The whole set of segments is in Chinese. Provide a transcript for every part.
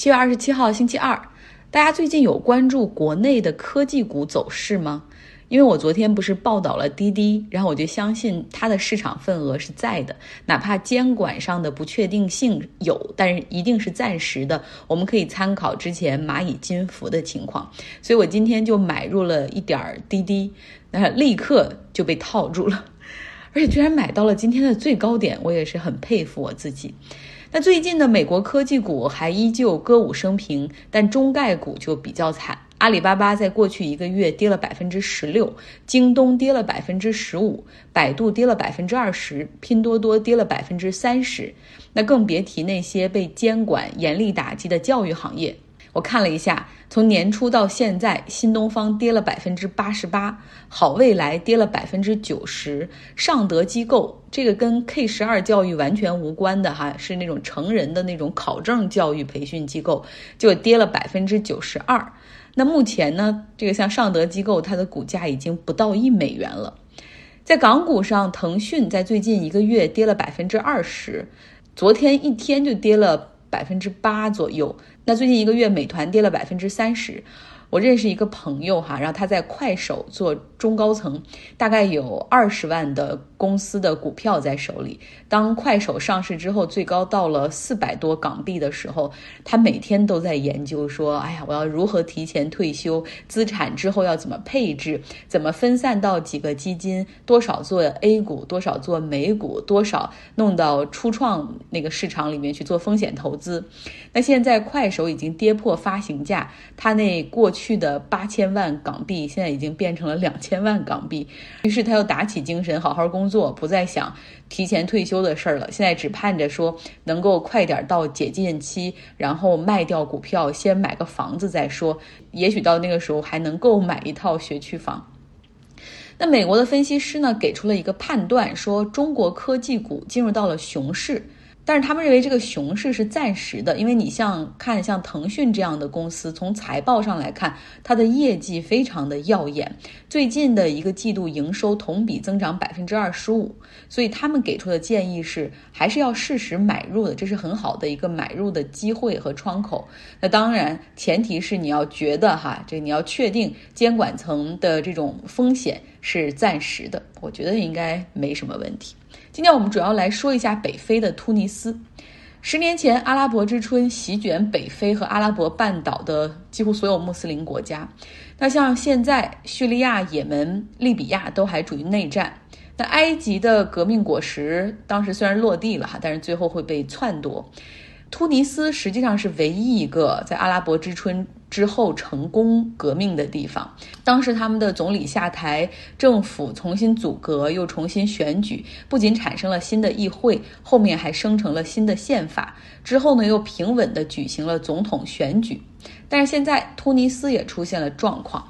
七月二十七号，星期二，大家最近有关注国内的科技股走势吗？因为我昨天不是报道了滴滴，然后我就相信它的市场份额是在的，哪怕监管上的不确定性有，但是一定是暂时的。我们可以参考之前蚂蚁金服的情况，所以我今天就买入了一点滴滴，那立刻就被套住了，而且居然买到了今天的最高点，我也是很佩服我自己。那最近的美国科技股还依旧歌舞升平，但中概股就比较惨。阿里巴巴在过去一个月跌了百分之十六，京东跌了百分之十五，百度跌了百分之二十，拼多多跌了百分之三十。那更别提那些被监管严厉打击的教育行业。我看了一下，从年初到现在，新东方跌了百分之八十八，好未来跌了百分之九十，尚德机构这个跟 K 十二教育完全无关的哈，是那种成人的那种考证教育培训机构，就跌了百分之九十二。那目前呢，这个像尚德机构，它的股价已经不到一美元了。在港股上，腾讯在最近一个月跌了百分之二十，昨天一天就跌了百分之八左右。那最近一个月，美团跌了百分之三十。我认识一个朋友哈，然后他在快手做中高层，大概有二十万的公司的股票在手里。当快手上市之后，最高到了四百多港币的时候，他每天都在研究说：“哎呀，我要如何提前退休？资产之后要怎么配置？怎么分散到几个基金？多少做 A 股，多少做美股，多少弄到初创那个市场里面去做风险投资？”那现在快手已经跌破发行价，他那过去。去的八千万港币，现在已经变成了两千万港币。于是他又打起精神，好好工作，不再想提前退休的事儿了。现在只盼着说能够快点到解禁期，然后卖掉股票，先买个房子再说。也许到那个时候还能够买一套学区房。那美国的分析师呢，给出了一个判断，说中国科技股进入到了熊市。但是他们认为这个熊市是暂时的，因为你像看像腾讯这样的公司，从财报上来看，它的业绩非常的耀眼，最近的一个季度营收同比增长百分之二十五，所以他们给出的建议是还是要适时买入的，这是很好的一个买入的机会和窗口。那当然前提是你要觉得哈，这你要确定监管层的这种风险是暂时的，我觉得应该没什么问题。今天我们主要来说一下北非的突尼斯。十年前，阿拉伯之春席卷北非和阿拉伯半岛的几乎所有穆斯林国家。那像现在，叙利亚、也门、利比亚都还处于内战。那埃及的革命果实当时虽然落地了哈，但是最后会被篡夺。突尼斯实际上是唯一一个在阿拉伯之春。之后成功革命的地方，当时他们的总理下台，政府重新组阁，又重新选举，不仅产生了新的议会，后面还生成了新的宪法。之后呢，又平稳地举行了总统选举。但是现在突尼斯也出现了状况，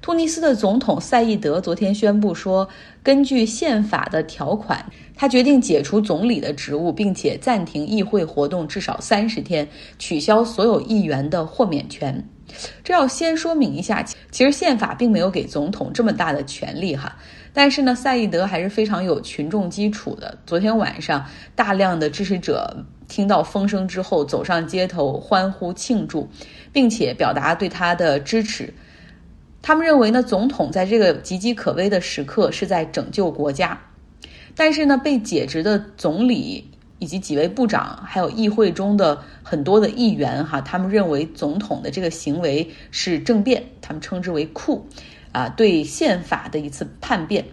突尼斯的总统赛义德昨天宣布说，根据宪法的条款，他决定解除总理的职务，并且暂停议会活动至少三十天，取消所有议员的豁免权。这要先说明一下，其实宪法并没有给总统这么大的权利哈。但是呢，赛义德还是非常有群众基础的。昨天晚上，大量的支持者听到风声之后，走上街头欢呼庆祝，并且表达对他的支持。他们认为呢，总统在这个岌岌可危的时刻是在拯救国家。但是呢，被解职的总理。以及几位部长，还有议会中的很多的议员，哈，他们认为总统的这个行为是政变，他们称之为库，啊，对宪法的一次叛变。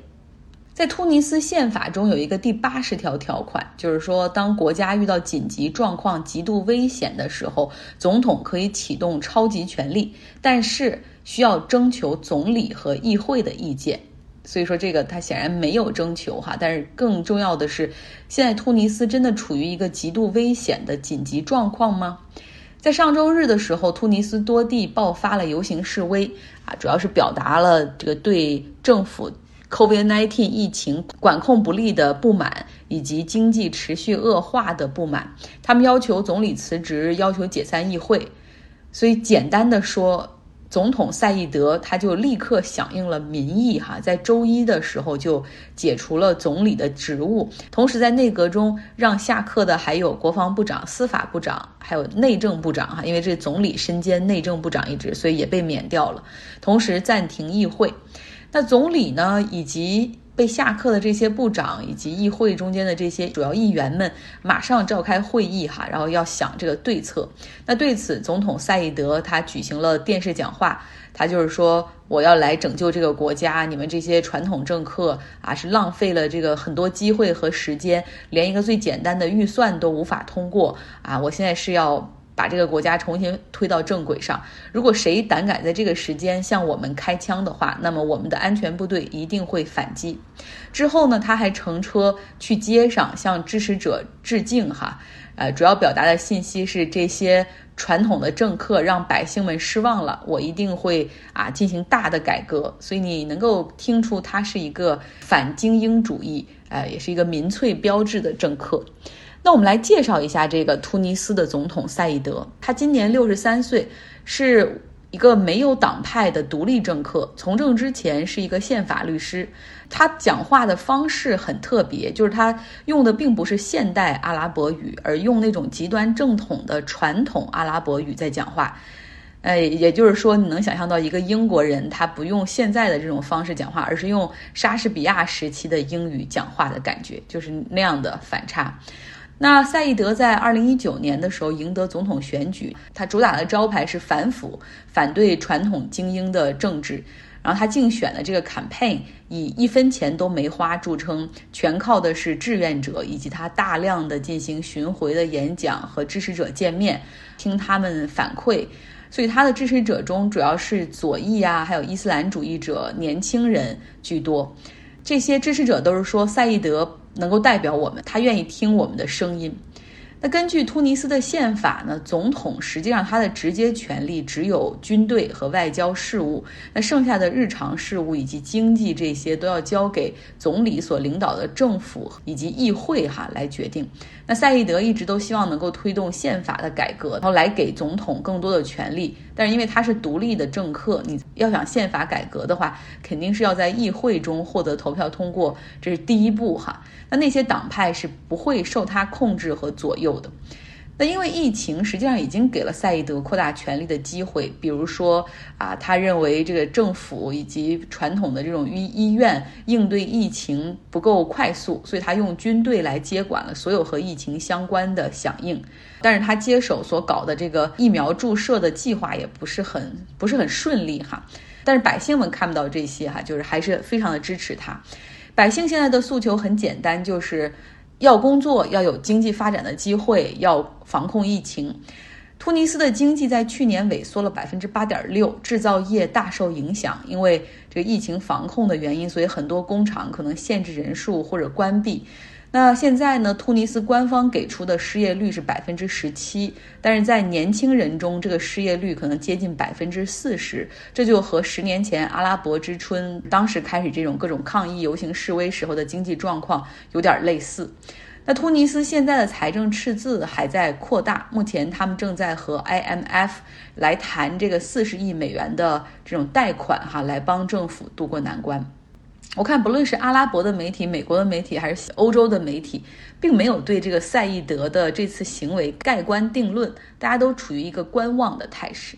在突尼斯宪法中有一个第八十条条款，就是说，当国家遇到紧急状况、极度危险的时候，总统可以启动超级权力，但是需要征求总理和议会的意见。所以说这个他显然没有征求哈，但是更重要的是，现在突尼斯真的处于一个极度危险的紧急状况吗？在上周日的时候，突尼斯多地爆发了游行示威啊，主要是表达了这个对政府 COVID-19 疫情管控不力的不满，以及经济持续恶化的不满。他们要求总理辞职，要求解散议会。所以简单的说。总统赛义德他就立刻响应了民意，哈，在周一的时候就解除了总理的职务，同时在内阁中让下课的还有国防部长、司法部长，还有内政部长，哈，因为这总理身兼内政部长一职，所以也被免掉了，同时暂停议会。那总理呢，以及被下课的这些部长以及议会中间的这些主要议员们，马上召开会议哈，然后要想这个对策。那对此，总统赛义德他举行了电视讲话，他就是说我要来拯救这个国家，你们这些传统政客啊是浪费了这个很多机会和时间，连一个最简单的预算都无法通过啊！我现在是要。把这个国家重新推到正轨上。如果谁胆敢在这个时间向我们开枪的话，那么我们的安全部队一定会反击。之后呢，他还乘车去街上向支持者致敬，哈，呃，主要表达的信息是这些传统的政客让百姓们失望了，我一定会啊进行大的改革。所以你能够听出他是一个反精英主义，呃，也是一个民粹标志的政客。那我们来介绍一下这个突尼斯的总统赛义德，他今年六十三岁，是一个没有党派的独立政客。从政之前是一个宪法律师，他讲话的方式很特别，就是他用的并不是现代阿拉伯语，而用那种极端正统的传统阿拉伯语在讲话。哎，也就是说，你能想象到一个英国人，他不用现在的这种方式讲话，而是用莎士比亚时期的英语讲话的感觉，就是那样的反差。那赛义德在二零一九年的时候赢得总统选举，他主打的招牌是反腐，反对传统精英的政治。然后他竞选的这个 campaign 以一分钱都没花著称，全靠的是志愿者以及他大量的进行巡回的演讲和支持者见面，听他们反馈。所以他的支持者中主要是左翼啊，还有伊斯兰主义者、年轻人居多。这些支持者都是说赛义德。能够代表我们，他愿意听我们的声音。那根据突尼斯的宪法呢，总统实际上他的直接权力只有军队和外交事务，那剩下的日常事务以及经济这些都要交给总理所领导的政府以及议会哈来决定。那赛义德一直都希望能够推动宪法的改革，然后来给总统更多的权利。但是因为他是独立的政客，你要想宪法改革的话，肯定是要在议会中获得投票通过，这是第一步哈。那那些党派是不会受他控制和左右的。那因为疫情实际上已经给了赛义德扩大权力的机会，比如说啊，他认为这个政府以及传统的这种医医院应对疫情不够快速，所以他用军队来接管了所有和疫情相关的响应。但是他接手所搞的这个疫苗注射的计划也不是很不是很顺利哈。但是百姓们看不到这些哈，就是还是非常的支持他。百姓现在的诉求很简单，就是要工作，要有经济发展的机会，要防控疫情。突尼斯的经济在去年萎缩了百分之八点六，制造业大受影响，因为这个疫情防控的原因，所以很多工厂可能限制人数或者关闭。那现在呢？突尼斯官方给出的失业率是百分之十七，但是在年轻人中，这个失业率可能接近百分之四十，这就和十年前阿拉伯之春当时开始这种各种抗议游行示威时候的经济状况有点类似。那突尼斯现在的财政赤字还在扩大，目前他们正在和 IMF 来谈这个四十亿美元的这种贷款，哈，来帮政府渡过难关。我看，不论是阿拉伯的媒体、美国的媒体，还是欧洲的媒体，并没有对这个赛义德的这次行为盖棺定论，大家都处于一个观望的态势。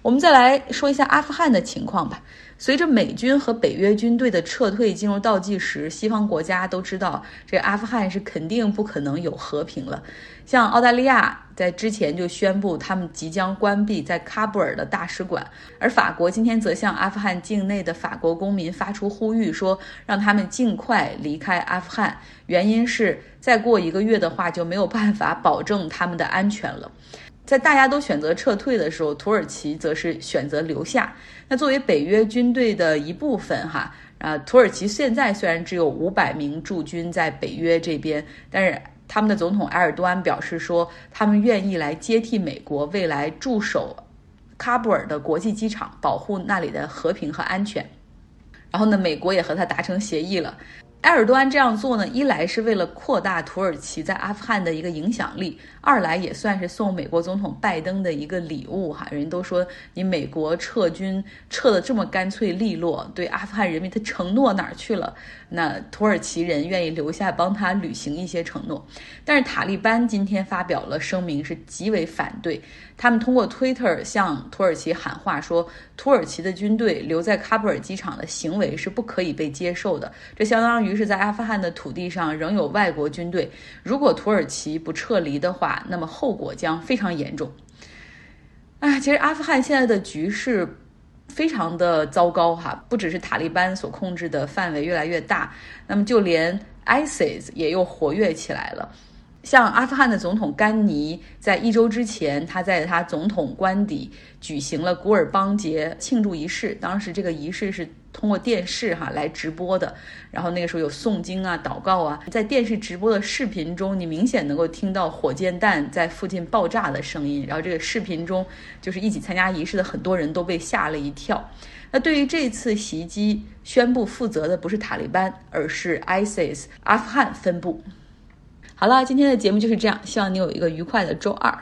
我们再来说一下阿富汗的情况吧。随着美军和北约军队的撤退进入倒计时，西方国家都知道，这阿富汗是肯定不可能有和平了。像澳大利亚在之前就宣布，他们即将关闭在喀布尔的大使馆，而法国今天则向阿富汗境内的法国公民发出呼吁，说让他们尽快离开阿富汗，原因是再过一个月的话就没有办法保证他们的安全了。在大家都选择撤退的时候，土耳其则是选择留下。那作为北约军队的一部分，哈啊，土耳其现在虽然只有五百名驻军在北约这边，但是他们的总统埃尔多安表示说，他们愿意来接替美国，未来驻守喀布尔的国际机场，保护那里的和平和安全。然后呢，美国也和他达成协议了。埃尔多安这样做呢，一来是为了扩大土耳其在阿富汗的一个影响力，二来也算是送美国总统拜登的一个礼物哈。人都说你美国撤军撤的这么干脆利落，对阿富汗人民他承诺哪儿去了？那土耳其人愿意留下帮他履行一些承诺。但是塔利班今天发表了声明，是极为反对。他们通过 Twitter 向土耳其喊话说，土耳其的军队留在喀布尔机场的行为是不可以被接受的。这相当于于是在阿富汗的土地上仍有外国军队，如果土耳其不撤离的话，那么后果将非常严重。啊，其实阿富汗现在的局势非常的糟糕哈，不只是塔利班所控制的范围越来越大，那么就连 ISIS 也又活跃起来了。像阿富汗的总统甘尼，在一周之前，他在他总统官邸举行了古尔邦节庆祝仪式。当时这个仪式是通过电视哈来直播的，然后那个时候有诵经啊、祷告啊，在电视直播的视频中，你明显能够听到火箭弹在附近爆炸的声音。然后这个视频中，就是一起参加仪式的很多人都被吓了一跳。那对于这次袭击，宣布负责的不是塔利班，而是 ISIS 阿富汗分部。好了，今天的节目就是这样，希望你有一个愉快的周二。